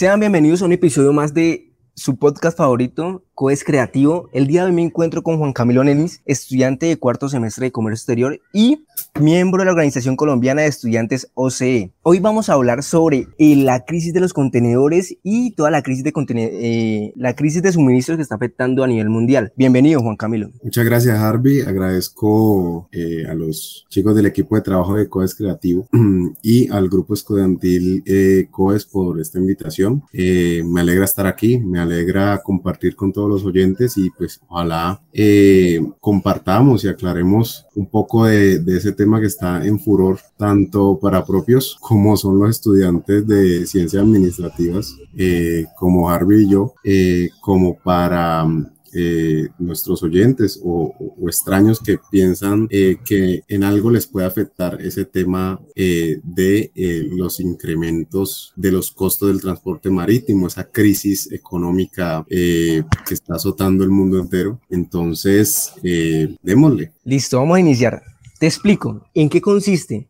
Sean bienvenidos a un episodio más de su podcast favorito, Coes Creativo. El día de hoy me encuentro con Juan Camilo Nenis, estudiante de cuarto semestre de Comercio Exterior y miembro de la Organización Colombiana de Estudiantes OCE. Hoy vamos a hablar sobre eh, la crisis de los contenedores y toda la crisis de, eh, la crisis de suministros que está afectando a nivel mundial. Bienvenido, Juan Camilo. Muchas gracias, Harvey. Agradezco eh, a los chicos del equipo de trabajo de Coes Creativo y al grupo estudiantil Coes por esta invitación. me alegra estar aquí, me alegra compartir con todos los oyentes y pues ojalá compartamos y aclaremos un poco de, de ese tema que está en furor tanto para propios como son los estudiantes de ciencias administrativas, eh, como Harvey y yo, eh, como para eh, nuestros oyentes o, extraños que piensan que en algo les puede afectar ese tema de los incrementos de los costos del transporte marítimo, esa crisis económica que está azotando el mundo entero. Entonces, démosle. Listo, vamos a iniciar. Te explico en qué consiste.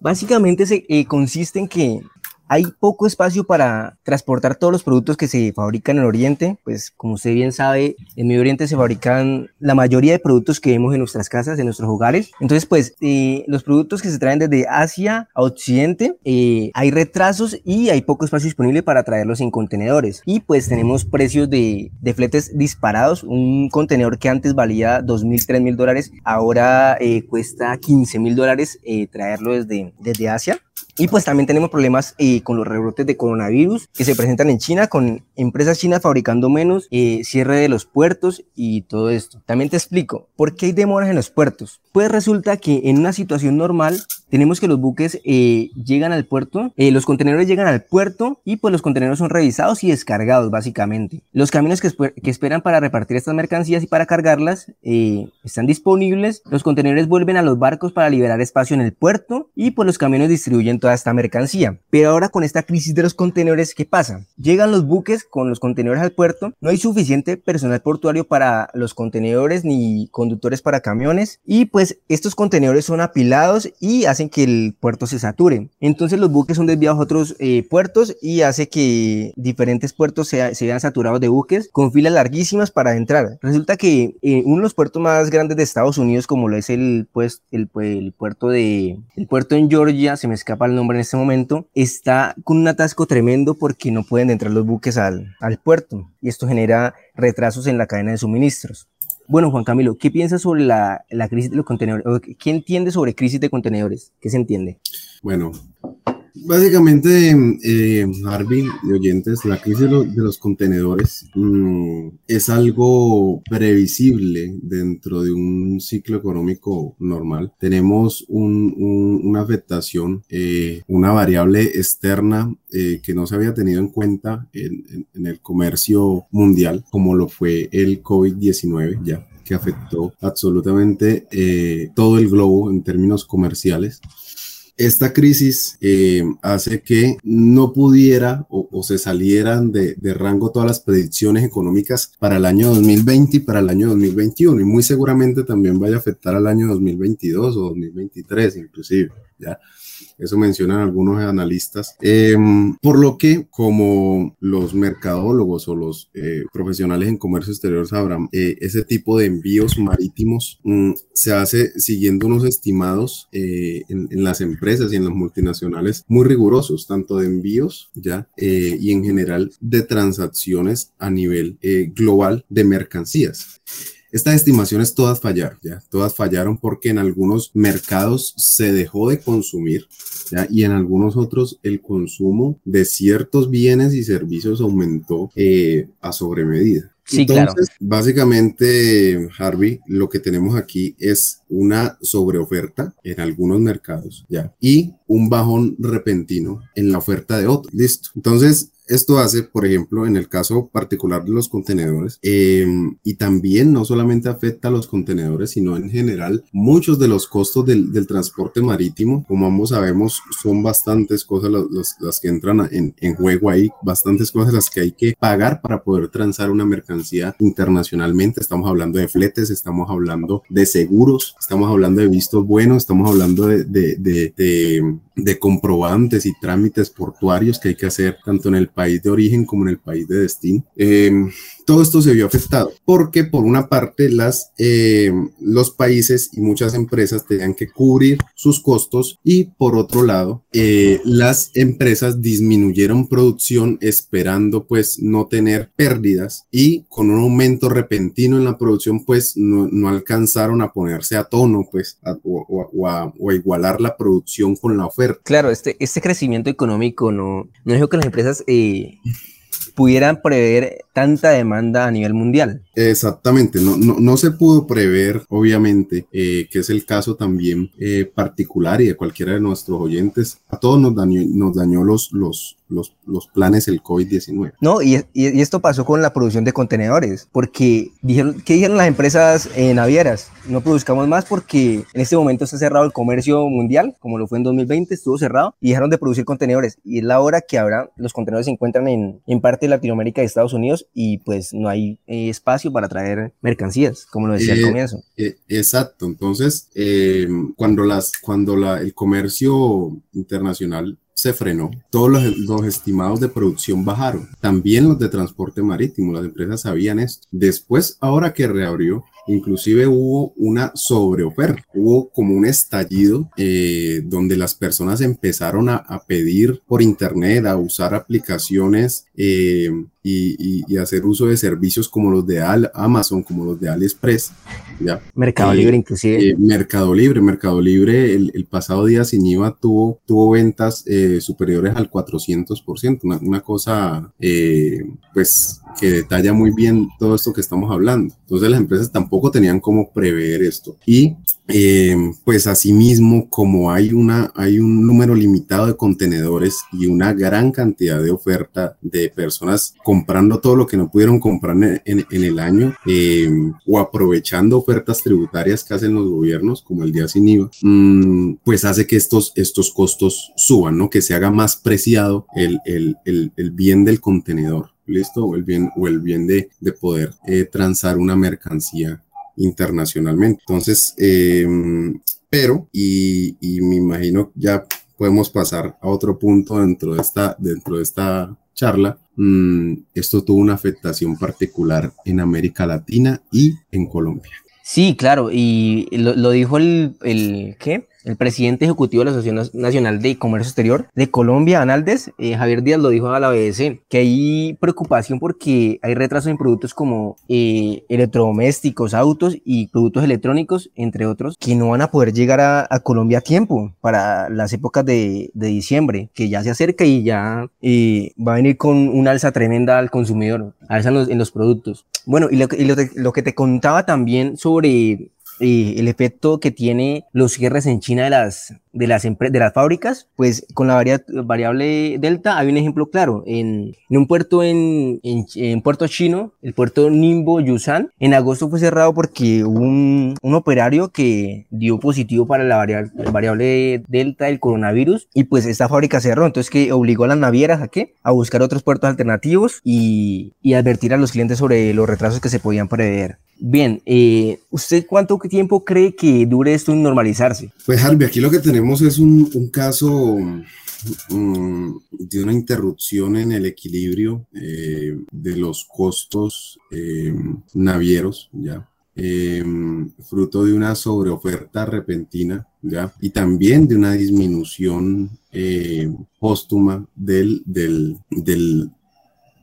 Básicamente se, eh, consiste en que hay poco espacio para transportar todos los productos que se fabrican en Oriente. Pues como usted bien sabe, en Medio Oriente se fabrican la mayoría de productos que vemos en nuestras casas, en nuestros hogares. Entonces, pues eh, los productos que se traen desde Asia a Occidente, eh, hay retrasos y hay poco espacio disponible para traerlos en contenedores. Y pues tenemos precios de, de fletes disparados. Un contenedor que antes valía 2.000, 3.000 dólares, ahora eh, cuesta 15.000 dólares traerlo desde, desde Asia. Y pues también tenemos problemas eh, con los rebrotes de coronavirus que se presentan en China, con empresas chinas fabricando menos, eh, cierre de los puertos y todo esto. También te explico, ¿por qué hay demoras en los puertos? Pues resulta que en una situación normal tenemos que los buques eh, llegan al puerto, eh, los contenedores llegan al puerto y pues los contenedores son revisados y descargados básicamente. Los camiones que, esperan para repartir estas mercancías y para cargarlas eh, están disponibles, los contenedores vuelven a los barcos para liberar espacio en el puerto y pues los camiones distribuyen toda esta mercancía. Pero ahora con esta crisis de los contenedores, ¿qué pasa? Llegan los buques con los contenedores al puerto, no hay suficiente personal portuario para los contenedores ni conductores para camiones y pues estos contenedores son apilados y hacen que el puerto se sature. Entonces los buques son desviados a otros eh, puertos y hace que diferentes puertos se, se, vean saturados de buques con filas larguísimas para entrar. Resulta que eh, uno de los puertos más grandes de Estados Unidos, como lo es el, pues, el, el, puerto de el puerto en Georgia, se me escapa el nombre en este momento, está con un atasco tremendo porque no pueden entrar los buques al, al puerto y esto genera retrasos en la cadena de suministros. Bueno, Juan Camilo, ¿qué piensas sobre la, la crisis de los contenedores? ¿Qué entiende sobre crisis de contenedores? ¿Qué se entiende? Bueno, Básicamente, eh, Harvey y oyentes, la crisis de, los contenedores mm, es algo previsible dentro de un ciclo económico normal. Tenemos una afectación, eh, una variable externa eh, que no se había tenido en cuenta en, el comercio mundial, como lo fue el COVID-19 ya que afectó absolutamente eh, todo el globo en términos comerciales esta crisis eh, hace que no pudiera o, se salieran de, rango todas las predicciones económicas para el año 2020 y para el año 2021 y muy seguramente también vaya a afectar al año 2022 o 2023 inclusive, ¿ya? Eso mencionan algunos analistas. Em, por lo que, como los mercadólogos o los eh, profesionales en comercio exterior sabrán, eh, ese tipo de envíos marítimos mm, se hace siguiendo unos estimados eh, en, en, las empresas y en las multinacionales muy rigurosos, tanto de envíos ya y en general de transacciones a nivel global de mercancías. Estas estimaciones todas fallaron, ¿ya? Todas fallaron porque en algunos mercados se dejó de consumir, ¿ya? Y en algunos otros el consumo de ciertos bienes y servicios aumentó eh, a sobremedida. Sí, Entonces, básicamente, Harvey, lo que tenemos aquí es una sobreoferta en algunos mercados, ¿ya? Y un bajón repentino en la oferta de otros. Listo. Entonces, esto hace, por ejemplo, en el caso particular de los contenedores, em, y también no solamente afecta a los contenedores, sino en general muchos de los costos del, transporte marítimo, como ambos sabemos, son bastantes cosas las, que entran en, en, juego ahí, bastantes cosas las que hay que pagar para poder transar una mercancía internacionalmente. Estamos hablando de fletes, estamos hablando de seguros, estamos hablando de vistos buenos, estamos hablando de, de, de de comprobantes y trámites portuarios que hay que hacer tanto en el país de origen como en el país de destino. Em, todo esto se vio afectado porque por una parte las, em, los países y muchas empresas tenían que cubrir sus costos y por otro lado eh, las empresas disminuyeron producción esperando pues no tener pérdidas y con un aumento repentino en la producción pues no, no alcanzaron a ponerse a tono pues o, a, igualar la producción con la oferta. Claro, este, este crecimiento económico no, no dijo que las empresas eh, pudieran prever tanta demanda a nivel mundial. Exactamente, no, no, no se pudo prever, obviamente, eh, que es el caso también eh, particular y de cualquiera de nuestros oyentes. A todos nos dañó, los, los, los, los planes el COVID-19. No, y, y, esto pasó con la producción de contenedores, porque dijeron, ¿qué dijeron las empresas eh, navieras? No produzcamos más porque en este momento está cerrado el comercio mundial, como lo fue en 2020, estuvo cerrado, y dejaron de producir contenedores. Y es la hora que ahora los contenedores se encuentran en, en parte de Latinoamérica y Estados Unidos y pues no hay eh, para traer mercancías, como lo decía al eh, comienzo. Eh, exacto, entonces cuando, las, cuando la, el comercio internacional se frenó. Todos los, los, estimados de producción bajaron. También los de transporte marítimo. Las empresas sabían esto. Después, ahora que reabrió, inclusive hubo una sobreoferta. Hubo como un estallido eh, donde las personas empezaron a, a, pedir por internet, a usar aplicaciones eh, y, hacer uso de servicios como los de Amazon, como los de AliExpress. ¿ya? Mercado Libre inclusive. Eh, Mercado Libre, Mercado Libre el, pasado día sin IVA tuvo, tuvo ventas eh, superiores al 400%, una, una cosa eh, pues que detalla muy bien todo esto que estamos hablando. Entonces las empresas tampoco tenían cómo prever esto. Y pues asimismo, como hay, una, hay un número limitado de contenedores y una gran cantidad de oferta de personas comprando todo lo que no pudieron comprar en, el año em, o aprovechando ofertas tributarias que hacen los gobiernos, como el día sin IVA, mm, pues hace que estos, estos costos suban, ¿no? Que se haga más preciado el, el, el, bien del contenedor, ¿listo? O el bien, o el bien de, de poder eh, transar una mercancía internacionalmente. Entonces, em, pero, y, me imagino ya podemos pasar a otro punto dentro de esta, dentro de esta charla, mm, esto tuvo una afectación particular en América Latina y en Colombia. Sí, claro, y lo, dijo el, el, ¿qué? El presidente ejecutivo de la Asociación Nacional de Comercio Exterior de Colombia, Analdes, eh, Javier Díaz, lo dijo a la BBC, que hay preocupación porque hay retrasos en productos como eh, electrodomésticos, autos y productos electrónicos, entre otros, que no van a poder llegar a, Colombia a tiempo para las épocas de, diciembre, que ya se acerca y ya eh, va a venir con una alza tremenda al consumidor, alza en los, en los productos. Bueno, y, lo, y lo que te contaba también sobre el efecto que tiene los cierres en China de las, de las, de las fábricas, pues con la variable delta hay un ejemplo claro. En, en un puerto en, en, puerto chino, el puerto Nimbo Yusan, en agosto fue cerrado porque hubo un, un operario que dio positivo para la variable, variable delta del coronavirus y pues esta fábrica cerró. Entonces que obligó a las navieras a qué? A buscar otros puertos alternativos y, y advertir a los clientes sobre los retrasos que se podían prever. Bien, eh, ¿usted cuánto tiempo cree que dure esto en normalizarse? Pues Harvey, aquí lo que tenemos es un, caso mm, de una interrupción en el equilibrio eh, de los costos eh, navieros, ¿ya? fruto de una sobreoferta repentina, ¿ya? Y también de una disminución póstuma del, del, del,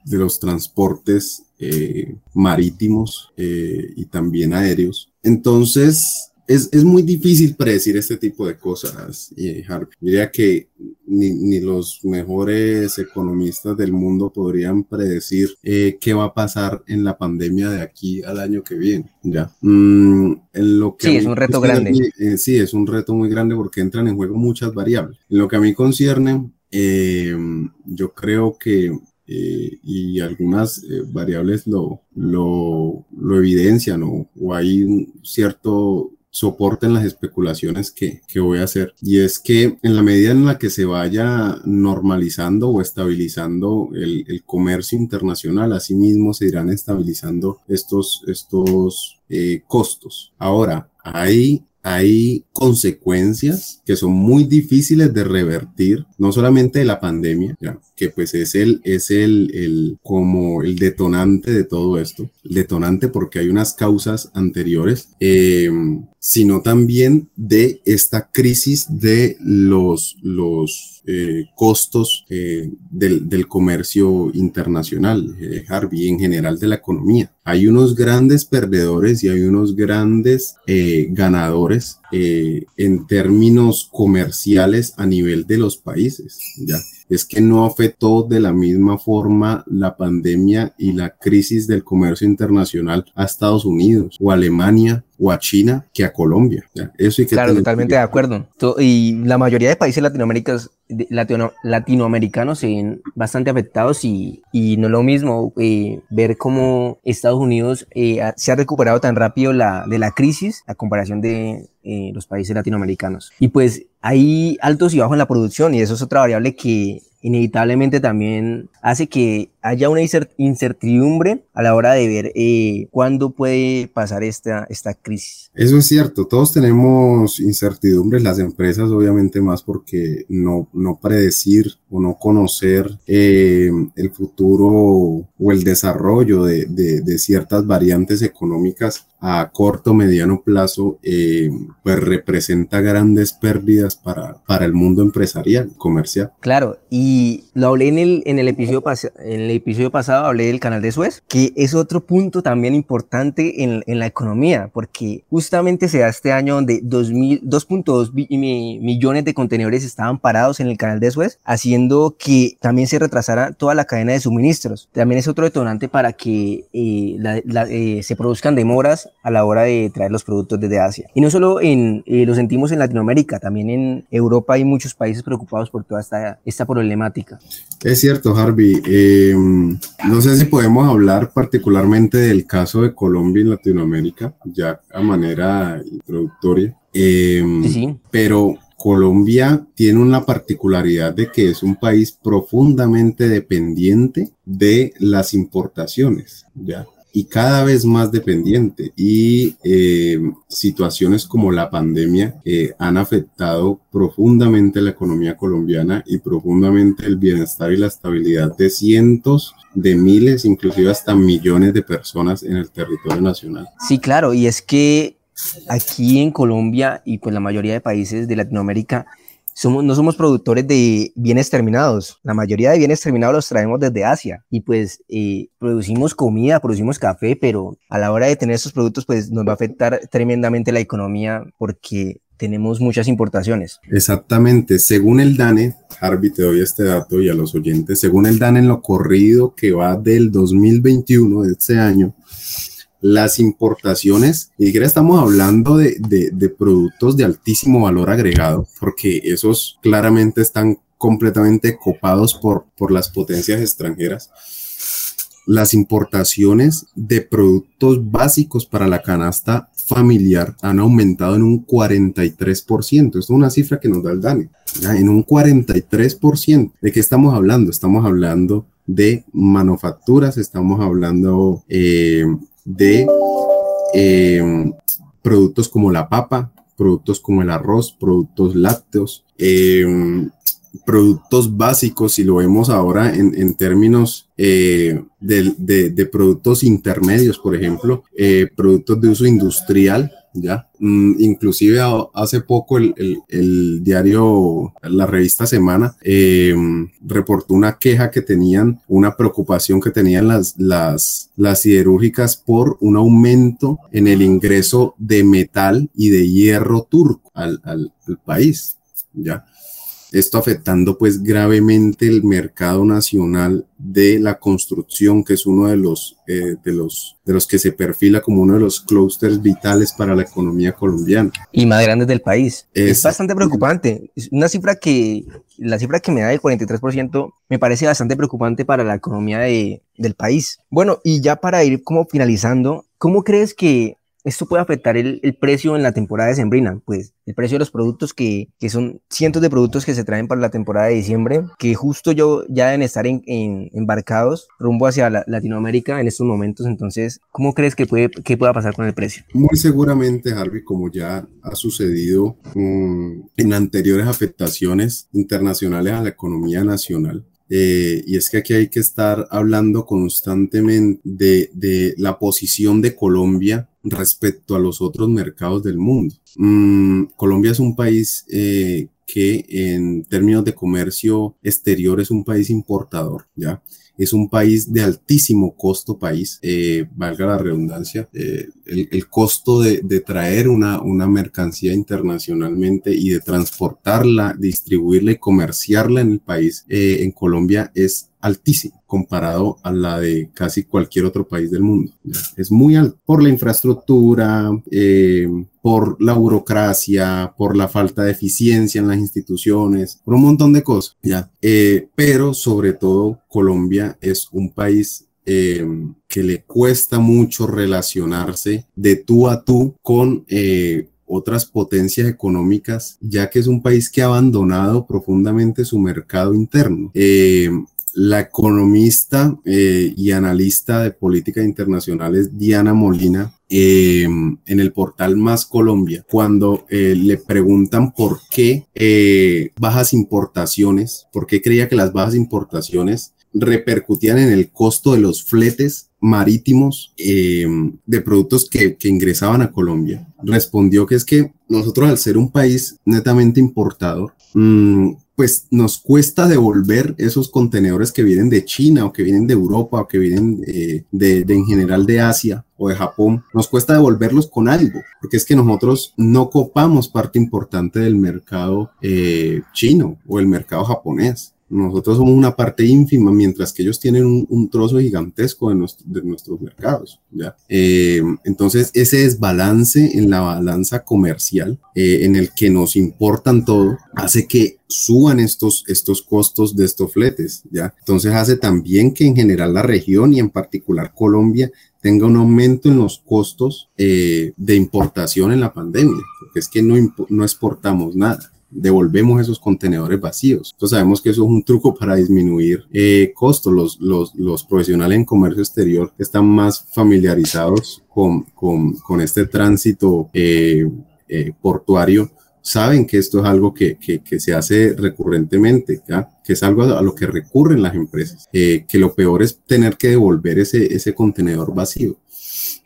de los transportes eh, marítimos eh, y también aéreos. Entonces, es, es, muy difícil predecir este tipo de cosas, eh, Harvey. Diría que ni, ni, los mejores economistas del mundo podrían predecir eh, qué va a pasar en la pandemia de aquí al año que viene. Ya. Mm, en lo que sí, es un reto grande. sí, es un reto muy grande porque entran en juego muchas variables. En lo que a mí concierne, yo creo que eh, y algunas eh, variables lo, lo, lo, evidencian o, o hay un cierto soporte en las especulaciones que, que, voy a hacer. Y es que en la medida en la que se vaya normalizando o estabilizando el, el comercio internacional, asimismo se irán estabilizando estos, estos eh, costos. Ahora, hay hay consecuencias que son muy difíciles de revertir, no solamente de la pandemia, que pues es el, es el, el, como el detonante de todo esto, el detonante porque hay unas causas anteriores, eh, sino también de esta crisis de los, los eh, costos eh, del, del, comercio internacional, eh, Harvey, en general de la economía. Hay unos grandes perdedores y hay unos grandes ganadores en términos comerciales a nivel de los países, ¿ya? es que no afectó de la misma forma la pandemia y la crisis del comercio internacional a Estados Unidos o Alemania o a China que a Colombia. Eso hay que claro, totalmente de acuerdo. Y la mayoría de países latinoamericanos, latinoamericanos se ven bastante afectados y, y no es lo mismo eh, ver cómo Estados Unidos eh, se ha recuperado tan rápido la, de la crisis a comparación de eh, los países latinoamericanos. Y pues hay altos y bajos en la producción y eso es otra variable que inevitablemente también hace que haya una incertidumbre a la hora de ver eh, cuándo puede pasar esta, esta crisis. Eso es cierto, todos tenemos incertidumbres, las empresas obviamente más porque no, no predecir o no conocer eh, el futuro o el desarrollo de, de, ciertas variantes económicas a corto o mediano plazo, eh, pues representa grandes pérdidas para, para el mundo empresarial, comercial. Claro, y lo hablé en el, en el episodio en el episodio pasado hablé del canal de Suez, que es otro punto también importante en, en la economía, porque justamente se da este año donde 2.2 millones de contenedores estaban parados en el canal de Suez, haciendo que también se retrasara toda la cadena de suministros. También es otro detonante para que eh, eh, se produzcan demoras a la hora de traer los productos desde Asia. Y no solo en, eh, lo sentimos en Latinoamérica, también en Europa hay muchos países preocupados por toda esta, esta problemática. Es cierto, Harvey. Em, no sé si podemos hablar particularmente del caso de Colombia en Latinoamérica, ya a manera introductoria. Em, sí. Pero Colombia tiene una particularidad de que es un país profundamente dependiente de las importaciones, ¿ya? Y cada vez más dependiente y eh, situaciones como la pandemia eh, han afectado profundamente la economía colombiana y profundamente el bienestar y la estabilidad de cientos de miles, inclusive hasta millones de personas en el territorio nacional. Sí, claro, y es que aquí en Colombia y pues la mayoría de países de Latinoamérica somos, no somos productores de bienes terminados. La mayoría de bienes terminados los traemos desde Asia y pues eh, producimos comida, producimos café, pero a la hora de tener esos productos pues nos va a afectar tremendamente la economía porque tenemos muchas importaciones. Exactamente, según el DANE, Harvey, te doy este dato y a los oyentes, según el DANE en lo corrido que va del 2021 de este año, las importaciones, y siquiera estamos hablando de, de, productos de altísimo valor agregado, porque esos claramente están completamente copados por, por las potencias extranjeras. Las importaciones de productos básicos para la canasta familiar han aumentado en un 43%. Esto es una cifra que nos da el DANE. En un 43%. ¿De qué estamos hablando? Estamos hablando de manufacturas, estamos hablando eh, de eh, productos como la papa, productos como el arroz, productos lácteos, eh, productos básicos, si lo vemos ahora en, términos eh, de, productos intermedios, por ejemplo, productos de uso industrial, ¿ya? Mm, inclusive hace poco el, diario, la revista Semana, em, reportó una queja que tenían, una preocupación que tenían las, las, las siderúrgicas por un aumento en el ingreso de metal y de hierro turco al, al país, ¿ya? Esto afectando pues gravemente el mercado nacional de la construcción, que es uno de los, eh, de los, de los que se perfila como uno de los clústeres vitales para la economía colombiana. Y más grandes del país. Es, bastante preocupante. Una cifra que, la cifra que me da del 43% me parece bastante preocupante para la economía de, del país. Bueno, y ya para ir como finalizando, ¿cómo crees que esto puede afectar el, precio en la temporada de sembrina, pues el precio de los productos que, que, son cientos de productos que se traen para la temporada de diciembre, que justo yo ya deben estar en, embarcados rumbo hacia Latinoamérica en estos momentos. Entonces, ¿cómo crees que puede, que pueda pasar con el precio? Muy seguramente, Harvey, como ya ha sucedido mm, en anteriores afectaciones internacionales a la economía nacional, eh, y es que aquí hay que estar hablando constantemente de, la posición de Colombia respecto a los otros mercados del mundo. Mm, Colombia es un país eh, que en términos de comercio exterior es un país importador, ¿ya? es un país de altísimo costo país, eh, valga la redundancia, el, costo de, traer una, una mercancía internacionalmente y de transportarla, distribuirla y comerciarla en el país, eh, en Colombia es altísimo comparado a la de casi cualquier otro país del mundo. Es muy alto por la infraestructura, eh, por la burocracia, por la falta de eficiencia en las instituciones, por un montón de cosas. ¿ya? Eh, pero sobre todo Colombia es un país eh, que le cuesta mucho relacionarse de tú a tú con otras potencias económicas, ya que es un país que ha abandonado profundamente su mercado interno. Eh, la economista eh, y analista de políticas internacionales Diana Molina eh, en el portal Más Colombia, cuando eh, le preguntan por qué bajas importaciones, por qué creía que las bajas importaciones repercutían en el costo de los fletes marítimos de productos que, ingresaban a Colombia. Respondió que es que nosotros al ser un país netamente importador, mm, pues nos cuesta devolver esos contenedores que vienen de China o que vienen de Europa o que vienen de, en general de Asia o de Japón, nos cuesta devolverlos con algo, porque es que nosotros no copamos parte importante del mercado eh, chino o el mercado japonés. Nosotros somos una parte ínfima, mientras que ellos tienen un, trozo gigantesco de, nuestros mercados. ¿ya? Eh, entonces, ese desbalance en la balanza comercial, eh, en el que nos importan todo, hace que suban estos, estos costos de estos fletes. ¿ya? Entonces, hace también que en general la región y en particular Colombia tenga un aumento en los costos eh, de importación en la pandemia, porque es que no, no exportamos nada devolvemos esos contenedores vacíos. Entonces sabemos que eso es un truco para disminuir eh, costos. Los, los, los, profesionales en comercio exterior están más familiarizados con, con, con este tránsito eh, eh, portuario saben que esto es algo que, que, que se hace recurrentemente, ¿ya? que es algo a, lo que recurren las empresas, eh, que lo peor es tener que devolver ese, ese contenedor vacío.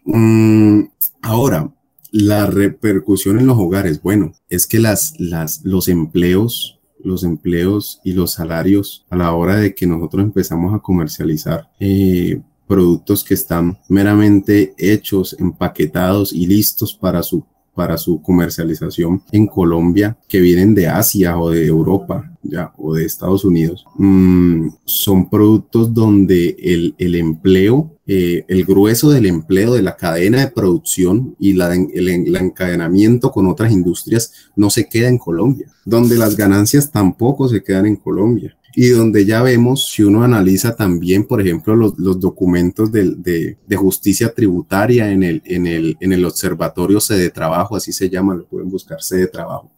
Mm, ahora, la repercusión en los hogares, bueno, es que las, las, los empleos, los empleos y los salarios a la hora de que nosotros empezamos a comercializar eh, productos que están meramente hechos, empaquetados y listos para su para su comercialización en Colombia que vienen de Asia o de Europa ya o de Estados Unidos. Mm, son productos donde el, el empleo eh, el grueso del empleo de la cadena de producción y la, el, el, encadenamiento con otras industrias no se queda en Colombia, donde las ganancias tampoco se quedan en Colombia y donde ya vemos, si uno analiza también, por ejemplo, los, los documentos de, de, justicia tributaria en el, en, el, en el observatorio sede trabajo, así se llama, lo pueden buscar sede trabajo,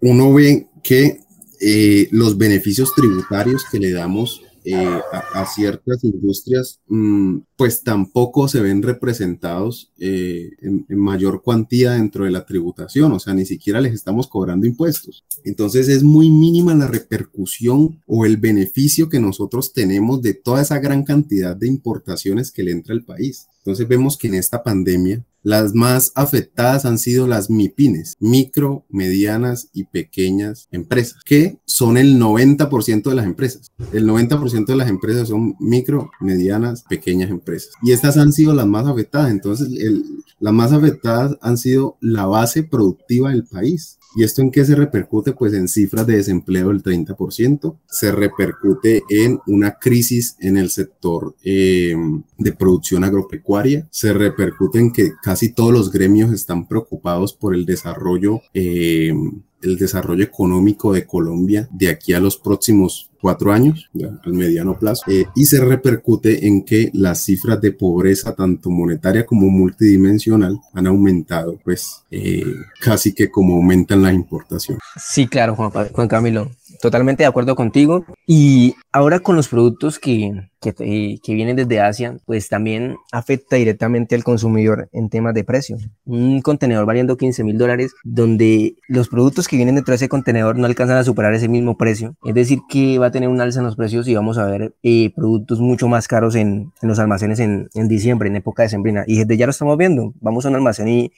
uno ve que eh, los beneficios tributarios que le damos eh, a, ciertas industrias, mm, pues tampoco se ven representados eh, en, mayor cuantía dentro de la tributación, o sea, ni siquiera les estamos cobrando impuestos. Entonces es muy mínima la repercusión o el beneficio que nosotros tenemos de toda esa gran cantidad de importaciones que le entra al país. Entonces vemos que en esta pandemia las más afectadas han sido las MIPINES, micro, medianas y pequeñas empresas, que son el 90% de las empresas. El 90% de las empresas son micro, medianas, pequeñas empresas. Y estas han sido las más afectadas. Entonces, las más afectadas han sido la base productiva del país. ¿Y esto en qué se repercute? Pues en cifras de desempleo del 30%, se repercute en una crisis en el sector eh, de producción agropecuaria, se repercute en que casi todos los gremios están preocupados por el desarrollo eh, el desarrollo económico de Colombia de aquí a los próximos cuatro años, al mediano plazo, eh, y se repercute en que las cifras de pobreza, tanto monetaria como multidimensional, han aumentado, pues eh, casi que como aumentan la importación. Sí, claro, Juan Camilo. Totalmente de acuerdo contigo. Y ahora con los productos que, que, que, vienen desde Asia, pues también afecta directamente al consumidor en temas de precio. Un contenedor valiendo 15 mil dólares, donde los productos que vienen dentro de ese contenedor no alcanzan a superar ese mismo precio. Es decir, que va a tener un alza en los precios y vamos a ver eh, productos mucho más caros en, en los almacenes en, en, diciembre, en época de sembrina. Y desde ya lo estamos viendo. Vamos a un almacén y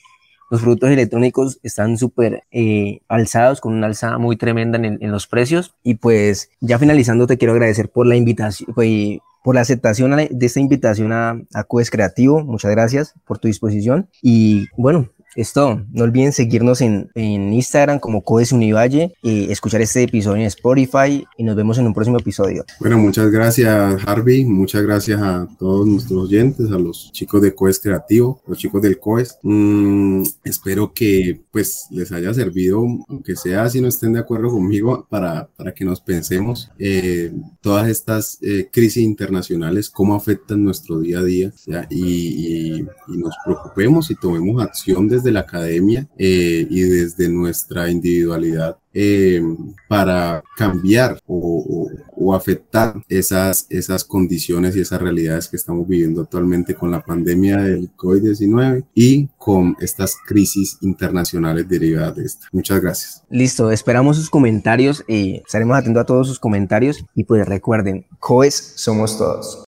los productos electrónicos están súper eh, alzados, con una alza muy tremenda en, los precios. Y pues ya finalizando, te quiero agradecer por la invitación, pues, por la aceptación de esta invitación a, a Coes Creativo. Muchas gracias por tu disposición. Y bueno, es todo. No olviden seguirnos en, en Instagram como Codes Univalle, y escuchar este episodio en Spotify y nos vemos en un próximo episodio. Bueno, muchas gracias Harvey, muchas gracias a todos nuestros oyentes, a los chicos de Coes Creativo, los chicos del Coes. Mm, espero que pues les haya servido, aunque sea si no estén de acuerdo conmigo, para, para que nos pensemos eh, todas estas eh, crisis internacionales, cómo afectan nuestro día a día ¿ya? Y, y, nos preocupemos y tomemos acción desde de la academia eh, y desde nuestra individualidad eh, para cambiar o, o, o, afectar esas, esas condiciones y esas realidades que estamos viviendo actualmente con la pandemia del COVID-19 y con estas crisis internacionales derivadas de esta. Muchas gracias. Listo, esperamos sus comentarios, y estaremos atentos a todos sus comentarios y pues recuerden, COES somos todos.